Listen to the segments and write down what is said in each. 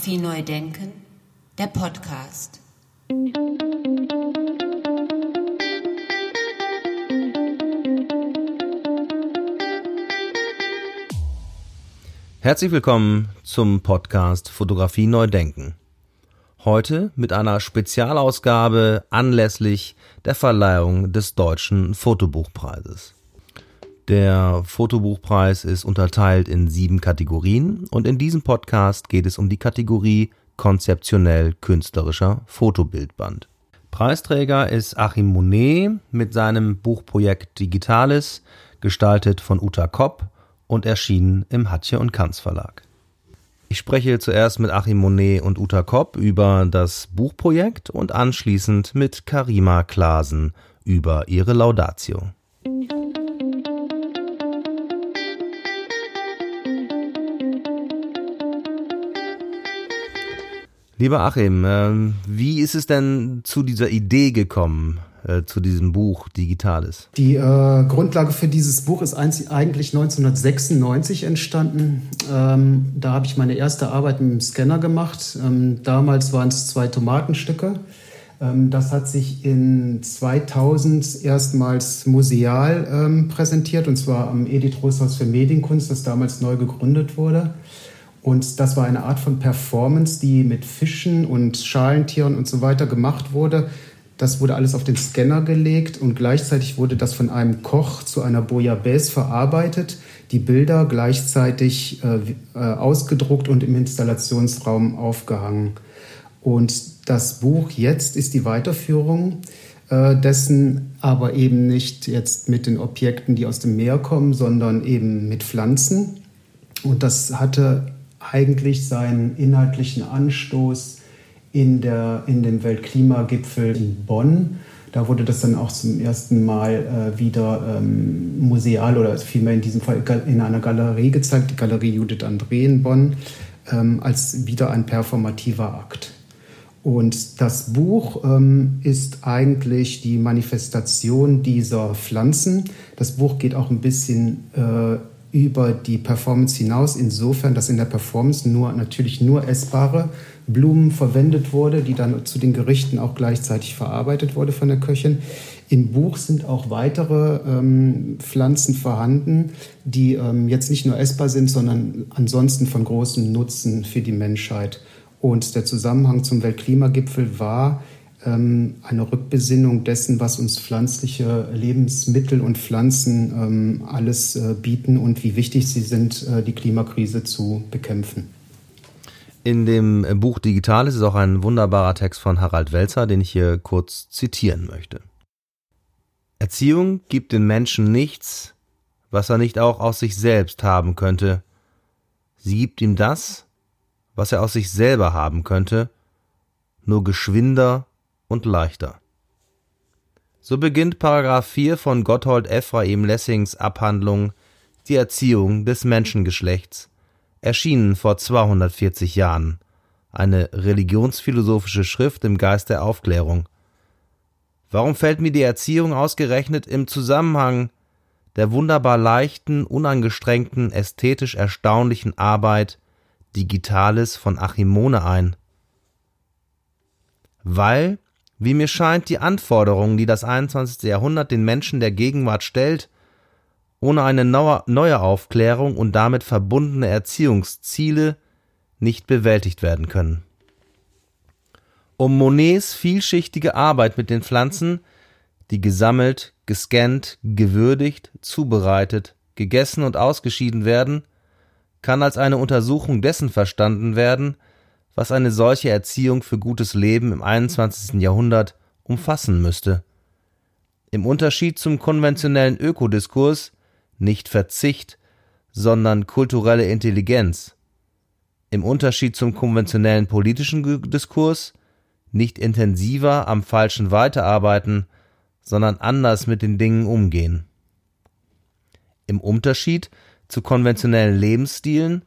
Fotografie neu denken, der Podcast. Herzlich willkommen zum Podcast Fotografie neu denken. Heute mit einer Spezialausgabe anlässlich der Verleihung des Deutschen Fotobuchpreises. Der Fotobuchpreis ist unterteilt in sieben Kategorien und in diesem Podcast geht es um die Kategorie konzeptionell künstlerischer Fotobildband. Preisträger ist Achim Monet mit seinem Buchprojekt Digitalis, gestaltet von Uta Kopp und erschienen im Hatje und Kanz Verlag. Ich spreche zuerst mit Achim Monet und Uta Kopp über das Buchprojekt und anschließend mit Karima Klasen über ihre Laudatio. Lieber Achim, äh, wie ist es denn zu dieser Idee gekommen, äh, zu diesem Buch Digitales? Die äh, Grundlage für dieses Buch ist eigentlich 1996 entstanden. Ähm, da habe ich meine erste Arbeit mit dem Scanner gemacht. Ähm, damals waren es zwei Tomatenstücke. Ähm, das hat sich in 2000 erstmals museal ähm, präsentiert, und zwar am Edith Rooshaus für Medienkunst, das damals neu gegründet wurde. Und das war eine Art von Performance, die mit Fischen und Schalentieren und so weiter gemacht wurde. Das wurde alles auf den Scanner gelegt und gleichzeitig wurde das von einem Koch zu einer Bouillabaisse verarbeitet, die Bilder gleichzeitig äh, äh, ausgedruckt und im Installationsraum aufgehangen. Und das Buch jetzt ist die Weiterführung äh, dessen, aber eben nicht jetzt mit den Objekten, die aus dem Meer kommen, sondern eben mit Pflanzen. Und das hatte eigentlich seinen inhaltlichen Anstoß in, der, in dem Weltklimagipfel in Bonn. Da wurde das dann auch zum ersten Mal äh, wieder ähm, museal oder vielmehr in diesem Fall in einer Galerie gezeigt, die Galerie Judith André in Bonn, ähm, als wieder ein performativer Akt. Und das Buch ähm, ist eigentlich die Manifestation dieser Pflanzen. Das Buch geht auch ein bisschen äh, über die Performance hinaus, insofern, dass in der Performance nur natürlich nur essbare Blumen verwendet wurde, die dann zu den Gerichten auch gleichzeitig verarbeitet wurde von der Köchin. Im Buch sind auch weitere ähm, Pflanzen vorhanden, die ähm, jetzt nicht nur essbar sind, sondern ansonsten von großem Nutzen für die Menschheit. Und der Zusammenhang zum Weltklimagipfel war, eine Rückbesinnung dessen, was uns pflanzliche Lebensmittel und Pflanzen ähm, alles äh, bieten und wie wichtig sie sind, äh, die Klimakrise zu bekämpfen. In dem Buch Digitales ist auch ein wunderbarer Text von Harald Welzer, den ich hier kurz zitieren möchte. Erziehung gibt den Menschen nichts, was er nicht auch aus sich selbst haben könnte. Sie gibt ihm das, was er aus sich selber haben könnte, nur geschwinder und leichter. So beginnt Paragraph 4 von Gotthold Ephraim Lessings Abhandlung Die Erziehung des Menschengeschlechts, erschienen vor 240 Jahren, eine religionsphilosophische Schrift im Geist der Aufklärung. Warum fällt mir die Erziehung ausgerechnet im Zusammenhang der wunderbar leichten, unangestrengten, ästhetisch erstaunlichen Arbeit Digitales von Achimone ein? Weil wie mir scheint, die Anforderungen, die das 21. Jahrhundert den Menschen der Gegenwart stellt, ohne eine neue Aufklärung und damit verbundene Erziehungsziele nicht bewältigt werden können. Um Monets vielschichtige Arbeit mit den Pflanzen, die gesammelt, gescannt, gewürdigt, zubereitet, gegessen und ausgeschieden werden, kann als eine Untersuchung dessen verstanden werden, was eine solche Erziehung für gutes Leben im 21. Jahrhundert umfassen müsste. Im Unterschied zum konventionellen Ökodiskurs nicht Verzicht, sondern kulturelle Intelligenz. Im Unterschied zum konventionellen politischen Diskurs nicht intensiver am Falschen weiterarbeiten, sondern anders mit den Dingen umgehen. Im Unterschied zu konventionellen Lebensstilen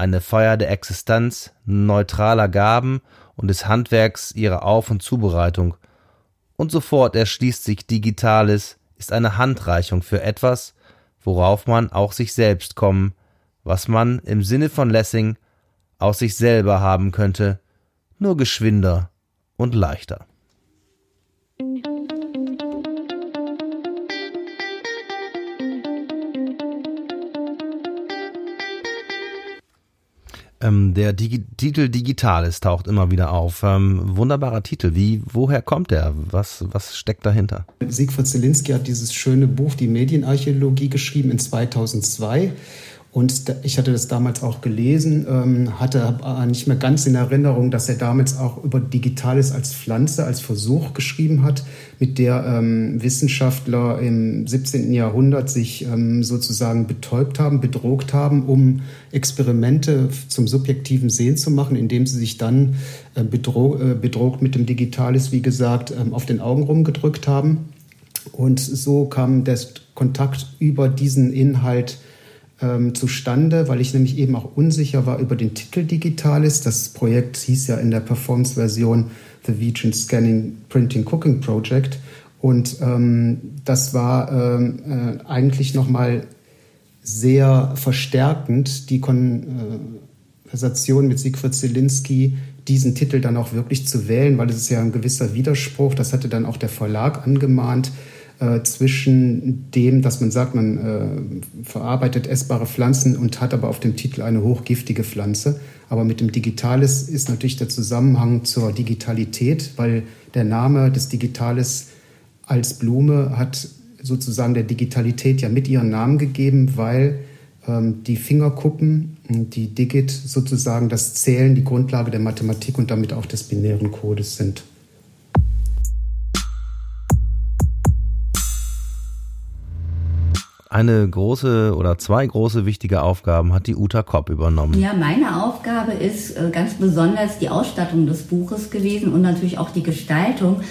eine Feier der Existenz neutraler Gaben und des Handwerks ihrer Auf- und Zubereitung. Und sofort erschließt sich Digitales, ist eine Handreichung für etwas, worauf man auch sich selbst kommen, was man im Sinne von Lessing aus sich selber haben könnte, nur geschwinder und leichter. Ähm, der Digi Titel Digitales taucht immer wieder auf. Ähm, wunderbarer Titel. Wie, woher kommt der? Was, was steckt dahinter? Siegfried Zielinski hat dieses schöne Buch, die Medienarchäologie, geschrieben in 2002. Und ich hatte das damals auch gelesen, ähm, hatte nicht mehr ganz in Erinnerung, dass er damals auch über Digitales als Pflanze, als Versuch geschrieben hat, mit der ähm, Wissenschaftler im 17. Jahrhundert sich ähm, sozusagen betäubt haben, bedroht haben, um Experimente zum subjektiven Sehen zu machen, indem sie sich dann äh, äh, bedroht mit dem Digitales, wie gesagt, auf den Augen rumgedrückt haben. Und so kam der Kontakt über diesen Inhalt ähm, zustande, weil ich nämlich eben auch unsicher war über den Titel Digitalis. Das Projekt hieß ja in der Performance-Version The Vegan Scanning Printing Cooking Project. Und ähm, das war ähm, äh, eigentlich nochmal sehr verstärkend, die Konversation mit Siegfried Zielinski, diesen Titel dann auch wirklich zu wählen, weil es ist ja ein gewisser Widerspruch. Das hatte dann auch der Verlag angemahnt äh, zwischen dem, dass man sagt, man äh, verarbeitet essbare Pflanzen und hat aber auf dem Titel eine hochgiftige Pflanze. Aber mit dem Digitales ist natürlich der Zusammenhang zur Digitalität, weil der Name des Digitales als Blume hat sozusagen der Digitalität ja mit ihren Namen gegeben, weil ähm, die Fingerkuppen, die Digit sozusagen das Zählen, die Grundlage der Mathematik und damit auch des binären Codes sind. Eine große oder zwei große wichtige Aufgaben hat die Uta Kopp übernommen. Ja, meine Aufgabe ist äh, ganz besonders die Ausstattung des Buches gewesen und natürlich auch die Gestaltung,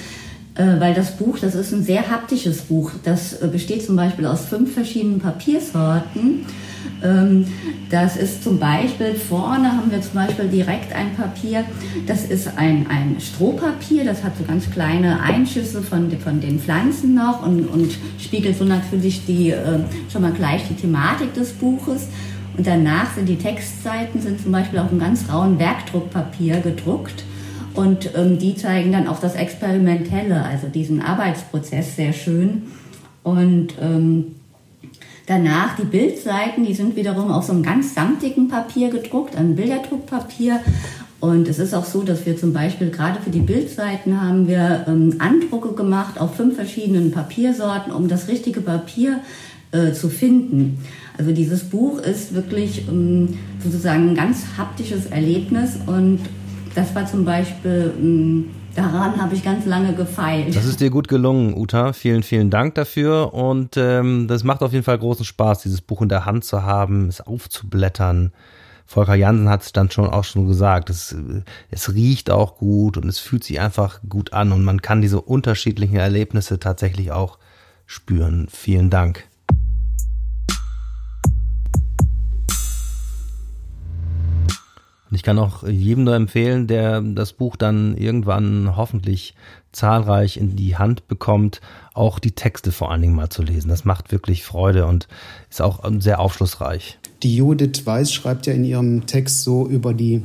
weil das Buch, das ist ein sehr haptisches Buch. Das äh, besteht zum Beispiel aus fünf verschiedenen Papiersorten ähm, das ist zum Beispiel, vorne haben wir zum Beispiel direkt ein Papier, das ist ein, ein Strohpapier, das hat so ganz kleine Einschüsse von, von den Pflanzen noch und, und spiegelt so natürlich die, äh, schon mal gleich die Thematik des Buches. Und danach sind die Textseiten sind zum Beispiel auf einem ganz rauen Werkdruckpapier gedruckt. Und ähm, die zeigen dann auch das Experimentelle, also diesen Arbeitsprozess sehr schön. Und ähm, Danach die Bildseiten, die sind wiederum auf so einem ganz samtigen Papier gedruckt, ein Bilderdruckpapier. Und es ist auch so, dass wir zum Beispiel gerade für die Bildseiten haben wir ähm, Andrucke gemacht auf fünf verschiedenen Papiersorten, um das richtige Papier äh, zu finden. Also dieses Buch ist wirklich ähm, sozusagen ein ganz haptisches Erlebnis und das war zum Beispiel ähm, Daran habe ich ganz lange gefeilt. Das ist dir gut gelungen, Uta. Vielen, vielen Dank dafür. Und ähm, das macht auf jeden Fall großen Spaß, dieses Buch in der Hand zu haben, es aufzublättern. Volker Jansen hat es dann schon auch schon gesagt. Es, es riecht auch gut und es fühlt sich einfach gut an und man kann diese unterschiedlichen Erlebnisse tatsächlich auch spüren. Vielen Dank. Und ich kann auch jedem nur empfehlen, der das Buch dann irgendwann hoffentlich zahlreich in die Hand bekommt, auch die Texte vor allen Dingen mal zu lesen. Das macht wirklich Freude und ist auch sehr aufschlussreich. Die Judith Weiß schreibt ja in ihrem Text so über die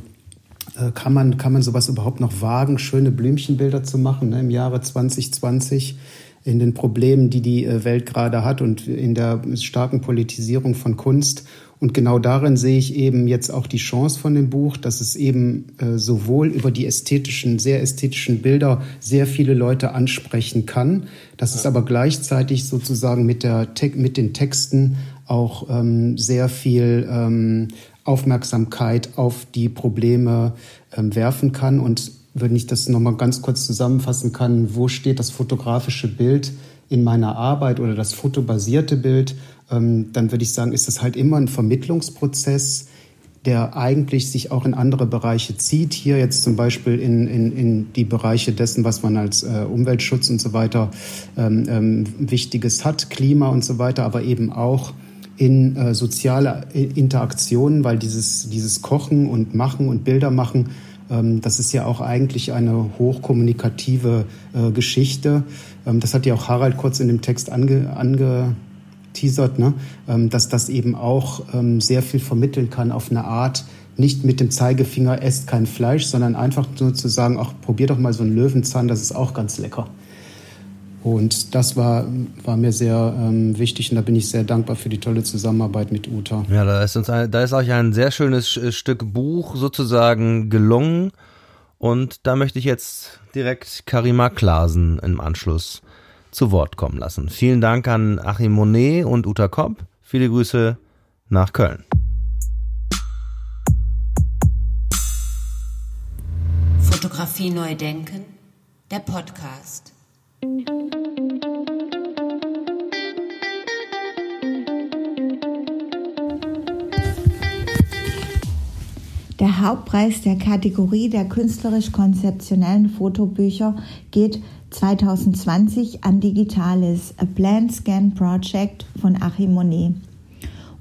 äh, kann man, kann man sowas überhaupt noch wagen, schöne Blümchenbilder zu machen ne, im Jahre 2020 in den Problemen, die die äh, Welt gerade hat und in der starken Politisierung von Kunst. Und genau darin sehe ich eben jetzt auch die Chance von dem Buch, dass es eben äh, sowohl über die ästhetischen, sehr ästhetischen Bilder sehr viele Leute ansprechen kann, dass es aber gleichzeitig sozusagen mit, der, mit den Texten auch ähm, sehr viel ähm, Aufmerksamkeit auf die Probleme ähm, werfen kann. Und wenn ich das nochmal ganz kurz zusammenfassen kann, wo steht das fotografische Bild in meiner Arbeit oder das fotobasierte Bild? ähm, dann würde ich sagen, ist das halt immer ein Vermittlungsprozess, der eigentlich sich auch in andere Bereiche zieht. Hier jetzt zum Beispiel in, in, in die Bereiche dessen, was man als äh, Umweltschutz und so weiter ähm, ähm, Wichtiges hat, Klima und so weiter, aber eben auch in äh, soziale Interaktionen, weil dieses, dieses Kochen und Machen und Bilder machen, das ist ja auch eigentlich eine hochkommunikative äh, Geschichte. Ähm, das hat ja auch Harald kurz in dem Text ange, ange teasert, ne? Ähm, dass das eben auch ähm, sehr viel vermitteln kann auf eine Art, nicht mit dem Zeigefinger esst kein Fleisch, sondern einfach nur zu sagen, ach, probier doch mal so einen Löwenzahn, das ist auch ganz lecker. Und das war, war mir sehr ähm, wichtig und da bin ich sehr dankbar für die tolle Zusammenarbeit mit Uta. Ja, da ist uns ein, da ist euch ein sehr schönes Stück Buch sozusagen gelungen. Und da möchte ich jetzt direkt Karima Klasen im Anschluss zu Wort kommen lassen. Vielen Dank an Achim Monet und Uta Kopp. Viele Grüße nach Köln. Fotografie neu denken, der Podcast. Der Hauptpreis der Kategorie der künstlerisch-konzeptionellen Fotobücher geht 2020 an Digitalis, A Plan Scan Project von Achim Monet.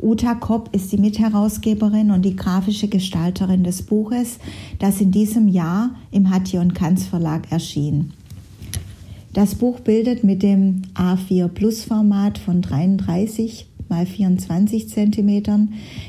Uta Kopp ist die Mitherausgeberin und die grafische Gestalterin des Buches, das in diesem Jahr im Hattie und Kanz Verlag erschien. Das Buch bildet mit dem A4 Plus Format von 33 mal 24 cm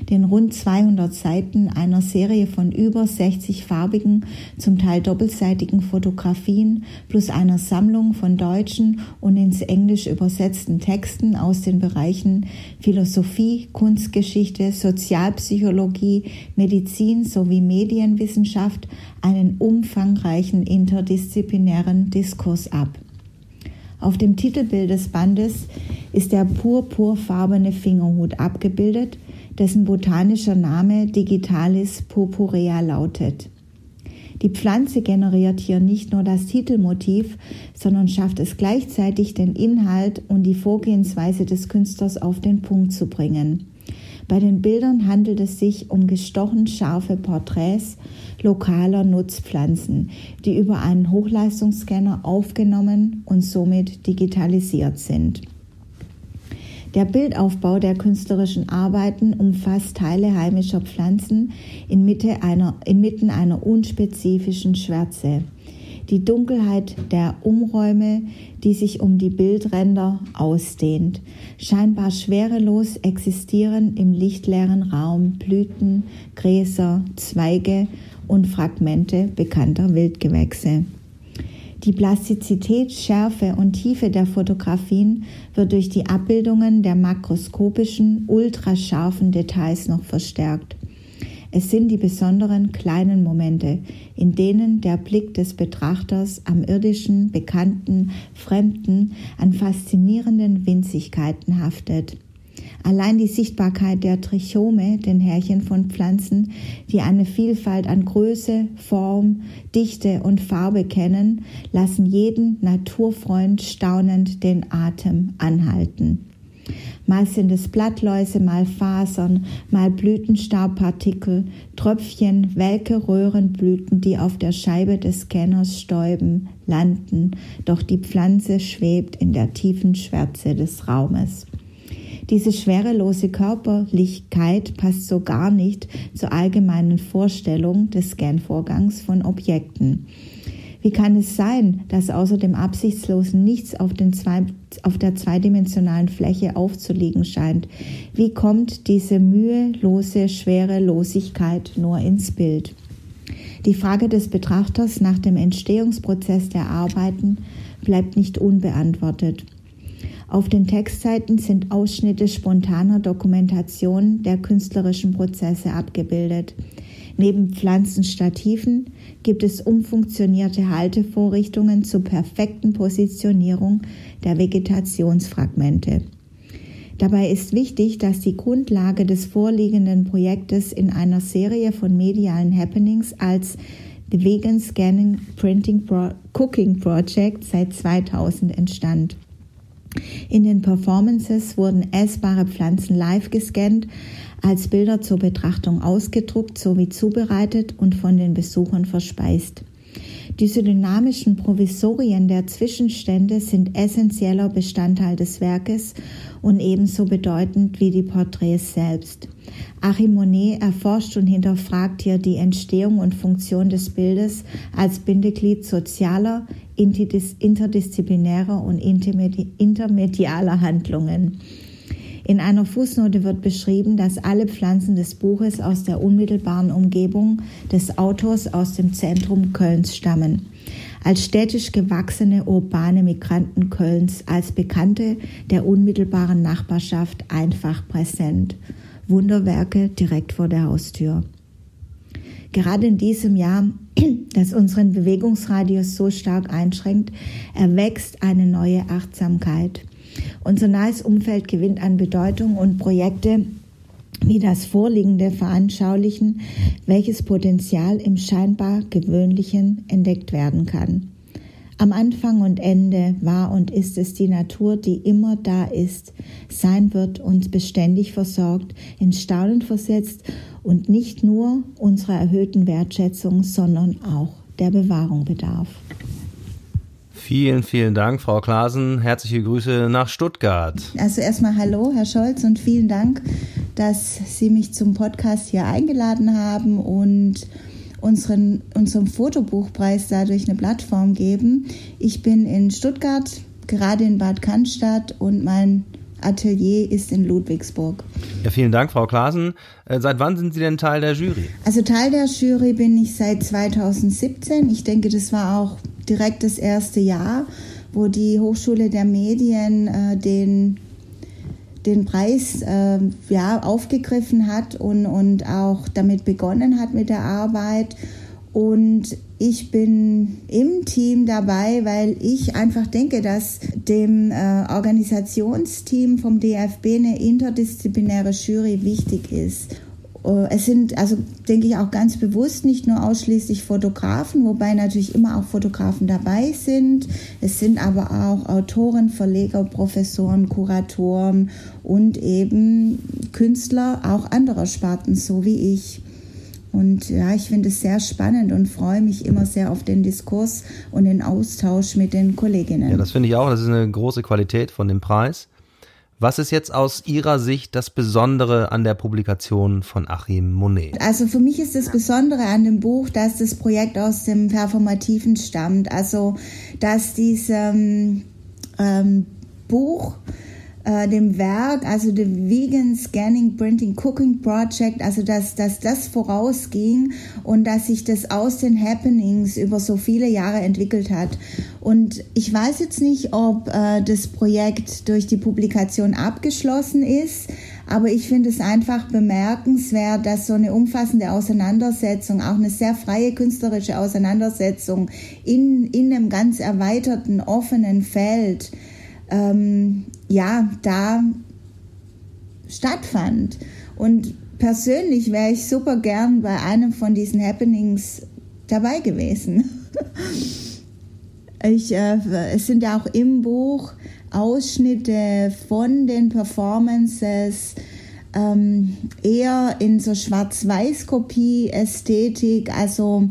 den rund 200 Seiten einer Serie von über 60 farbigen, zum Teil doppelseitigen Fotografien plus einer Sammlung von deutschen und ins Englisch übersetzten Texten aus den Bereichen Philosophie, Kunstgeschichte, Sozialpsychologie, Medizin sowie Medienwissenschaft einen umfangreichen interdisziplinären Diskurs ab. Auf dem Titelbild des Bandes ist der purpurfarbene Fingerhut abgebildet, dessen botanischer Name Digitalis purpurea lautet. Die Pflanze generiert hier nicht nur das Titelmotiv, sondern schafft es gleichzeitig, den Inhalt und die Vorgehensweise des Künstlers auf den Punkt zu bringen. Bei den Bildern handelt es sich um gestochen scharfe Porträts lokaler Nutzpflanzen, die über einen Hochleistungsscanner aufgenommen und somit digitalisiert sind. Der Bildaufbau der künstlerischen Arbeiten umfasst Teile heimischer Pflanzen inmitten einer, unspezifischen Schwärze die Dunkelheit der Umräume, die sich um die Bildränder ausdehnt. Scheinbar schwerelos existieren im lichtleeren Raum Blüten, Gräser, Zweige und Fragmente bekannter Wildgewächse. Die Plastizität, Schärfe und Tiefe der Fotografien wird durch die Abbildungen der makroskopischen, ultrascharfen Details noch verstärkt. Es sind die besonderen kleinen Momente, in denen der Blick des Betrachters am irdischen, bekannten, fremden, an faszinierenden Winzigkeiten haftet. Allein die Sichtbarkeit der Trichome, den Härchen von Pflanzen, die eine Vielfalt an Größe, Form, Dichte und Farbe kennen, lassen jeden Naturfreund staunend den Atem anhalten. Mal sind es Blattläuse, mal Fasern, mal Blütenstaubpartikel, Tröpfchen, welke Röhrenblüten, die auf der Scheibe des Scanners stäuben, landen, doch die Pflanze schwebt in der tiefen Schwärze des Raumes. Diese schwerelose Körperlichkeit passt so gar nicht zur allgemeinen Vorstellung des Scanvorgangs von Objekten. Wie kann es sein, dass außer dem Absichtslosen nichts auf, zwei, auf der zweidimensionalen Fläche aufzuliegen scheint? Wie kommt diese mühelose Schwerelosigkeit nur ins Bild? Die Frage des Betrachters nach dem Entstehungsprozess der Arbeiten bleibt nicht unbeantwortet. Auf den Textseiten sind Ausschnitte spontaner Dokumentation der künstlerischen Prozesse abgebildet. Neben Pflanzenstativen gibt es umfunktionierte Haltevorrichtungen zur perfekten Positionierung der Vegetationsfragmente. Dabei ist wichtig, dass die Grundlage des vorliegenden Projektes in einer Serie von medialen Happenings als The Vegan Scanning Printing Pro Cooking Project seit 2000 entstand. In den Performances wurden essbare Pflanzen live gescannt, als Bilder zur Betrachtung ausgedruckt sowie zubereitet und von den Besuchern verspeist. Diese dynamischen Provisorien der Zwischenstände sind essentieller Bestandteil des Werkes und ebenso bedeutend wie die Porträts selbst. Achim Monet erforscht und hinterfragt hier die Entstehung und Funktion des Bildes als Bindeglied sozialer, interdisziplinärer und intermedialer Handlungen. In einer Fußnote wird beschrieben, dass alle Pflanzen des Buches aus der unmittelbaren Umgebung des Autors aus dem Zentrum Kölns stammen. Als städtisch gewachsene urbane Migranten Kölns, als Bekannte der unmittelbaren Nachbarschaft einfach präsent. Wunderwerke direkt vor der Haustür. Gerade in diesem Jahr, das unseren Bewegungsradius so stark einschränkt, erwächst eine neue Achtsamkeit. Unser nahes Umfeld gewinnt an Bedeutung und Projekte wie das Vorliegende veranschaulichen, welches Potenzial im scheinbar Gewöhnlichen entdeckt werden kann. Am Anfang und Ende war und ist es die Natur, die immer da ist, sein wird, uns beständig versorgt, in Staunen versetzt und nicht nur unserer erhöhten Wertschätzung, sondern auch der Bewahrung bedarf. Vielen, vielen Dank, Frau Klasen. Herzliche Grüße nach Stuttgart. Also erstmal hallo, Herr Scholz, und vielen Dank, dass Sie mich zum Podcast hier eingeladen haben und unseren, unserem Fotobuchpreis dadurch eine Plattform geben. Ich bin in Stuttgart, gerade in Bad Cannstatt und mein Atelier ist in Ludwigsburg. Ja, vielen Dank, Frau Klasen. Äh, seit wann sind Sie denn Teil der Jury? Also Teil der Jury bin ich seit 2017. Ich denke, das war auch direkt das erste Jahr, wo die Hochschule der Medien äh, den, den Preis äh, ja, aufgegriffen hat und, und auch damit begonnen hat mit der Arbeit. Und ich bin im Team dabei, weil ich einfach denke, dass dem äh, Organisationsteam vom DFB eine interdisziplinäre Jury wichtig ist. Äh, es sind, also denke ich auch ganz bewusst nicht nur ausschließlich Fotografen, wobei natürlich immer auch Fotografen dabei sind. Es sind aber auch Autoren, Verleger, Professoren, Kuratoren und eben Künstler auch anderer Sparten, so wie ich. Und ja, ich finde es sehr spannend und freue mich immer sehr auf den Diskurs und den Austausch mit den Kolleginnen. Ja, das finde ich auch. Das ist eine große Qualität von dem Preis. Was ist jetzt aus Ihrer Sicht das Besondere an der Publikation von Achim Monet? Also für mich ist das Besondere an dem Buch, dass das Projekt aus dem Performativen stammt. Also dass diesem ähm, Buch äh, dem Werk, also dem Vegan Scanning Printing Cooking Project, also dass, dass das vorausging und dass sich das aus den Happenings über so viele Jahre entwickelt hat. Und ich weiß jetzt nicht, ob äh, das Projekt durch die Publikation abgeschlossen ist, aber ich finde es einfach bemerkenswert, dass so eine umfassende Auseinandersetzung, auch eine sehr freie künstlerische Auseinandersetzung in, in einem ganz erweiterten, offenen Feld, ähm, ja, da stattfand. Und persönlich wäre ich super gern bei einem von diesen Happenings dabei gewesen. ich, äh, es sind ja auch im Buch Ausschnitte von den Performances, ähm, eher in so Schwarz-Weiß-Kopie-Ästhetik, also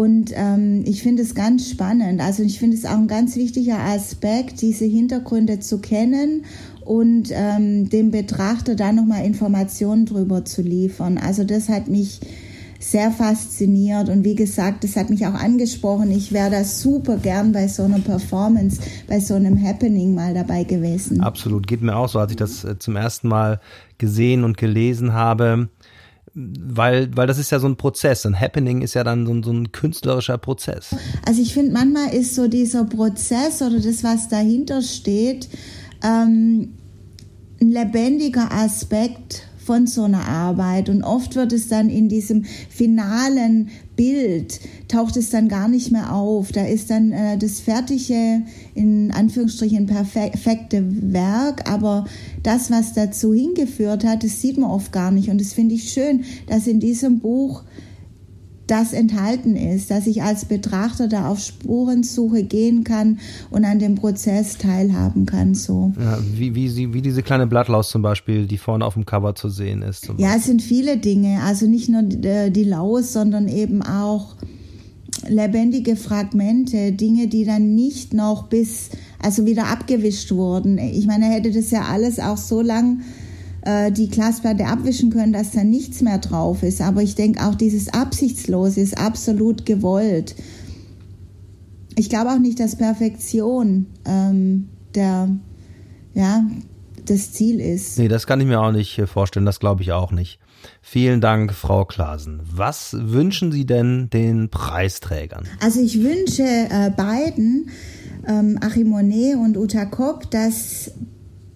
und ähm, ich finde es ganz spannend. Also ich finde es auch ein ganz wichtiger Aspekt, diese Hintergründe zu kennen und ähm, dem Betrachter da nochmal Informationen drüber zu liefern. Also das hat mich sehr fasziniert und wie gesagt, das hat mich auch angesprochen. Ich wäre da super gern bei so einer Performance, bei so einem Happening mal dabei gewesen. Absolut, geht mir auch so, als ich das äh, zum ersten Mal gesehen und gelesen habe weil, weil das ist ja so ein Prozess. Ein Happening ist ja dann so ein, so ein künstlerischer Prozess. Also ich finde, manchmal ist so dieser Prozess oder das, was dahinter steht, ähm, ein lebendiger Aspekt von so einer Arbeit. Und oft wird es dann in diesem finalen Bild, taucht es dann gar nicht mehr auf. Da ist dann äh, das fertige, in Anführungsstrichen perfekte Werk, aber das, was dazu hingeführt hat, das sieht man oft gar nicht. Und das finde ich schön, dass in diesem Buch das enthalten ist, dass ich als Betrachter da auf Spurensuche gehen kann und an dem Prozess teilhaben kann. So. Ja, wie, wie, sie, wie diese kleine Blattlaus zum Beispiel, die vorne auf dem Cover zu sehen ist. Ja, es sind viele Dinge. Also nicht nur die, die Laus, sondern eben auch lebendige Fragmente, Dinge, die dann nicht noch bis, also wieder abgewischt wurden. Ich meine, er hätte das ja alles auch so lang äh, die Glasplatte abwischen können, dass da nichts mehr drauf ist. Aber ich denke auch, dieses Absichtslose ist absolut gewollt. Ich glaube auch nicht, dass Perfektion ähm, der, ja, das Ziel ist. Nee, das kann ich mir auch nicht äh, vorstellen, das glaube ich auch nicht. Vielen Dank, Frau Klasen. Was wünschen Sie denn den Preisträgern? Also ich wünsche äh, beiden, ähm, Achim Monet und Uta Kopp, dass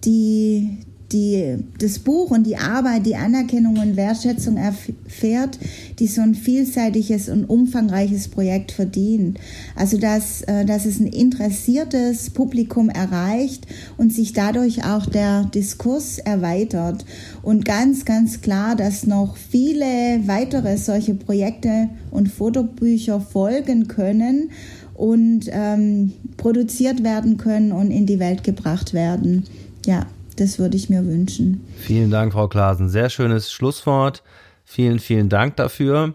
die die, das Buch und die Arbeit, die Anerkennung und Wertschätzung erfährt, die so ein vielseitiges und umfangreiches Projekt verdient. Also dass, äh, dass es ein interessiertes Publikum erreicht und sich dadurch auch der Diskurs erweitert. Und ganz, ganz klar, dass noch viele weitere solche Projekte und Fotobücher folgen können und ähm, produziert werden können und in die Welt gebracht werden. Ja. Das würde ich mir wünschen. Vielen Dank, Frau Klasen. Sehr schönes Schlusswort. Vielen, vielen Dank dafür.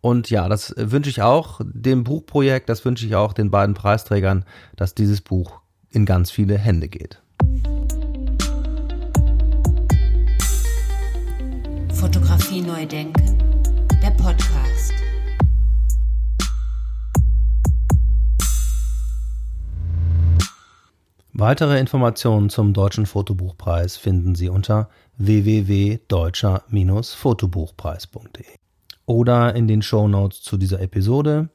Und ja, das wünsche ich auch dem Buchprojekt, das wünsche ich auch den beiden Preisträgern, dass dieses Buch in ganz viele Hände geht. Fotografie neu denken, der Podcast. Weitere Informationen zum Deutschen Fotobuchpreis finden Sie unter www.deutscher-fotobuchpreis.de oder in den Shownotes zu dieser Episode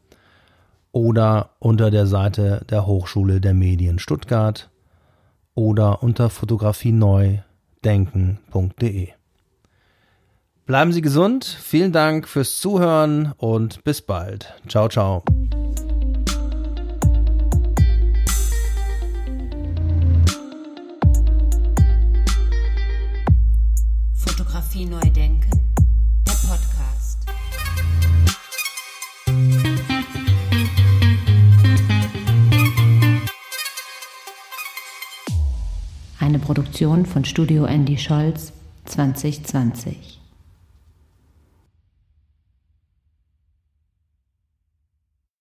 oder unter der Seite der Hochschule der Medien Stuttgart oder unter fotografieneudenken.de. Bleiben Sie gesund, vielen Dank fürs Zuhören und bis bald. Ciao, ciao. Fotografie neu denken, der Podcast. Eine Produktion von Studio Andy Scholz 2020.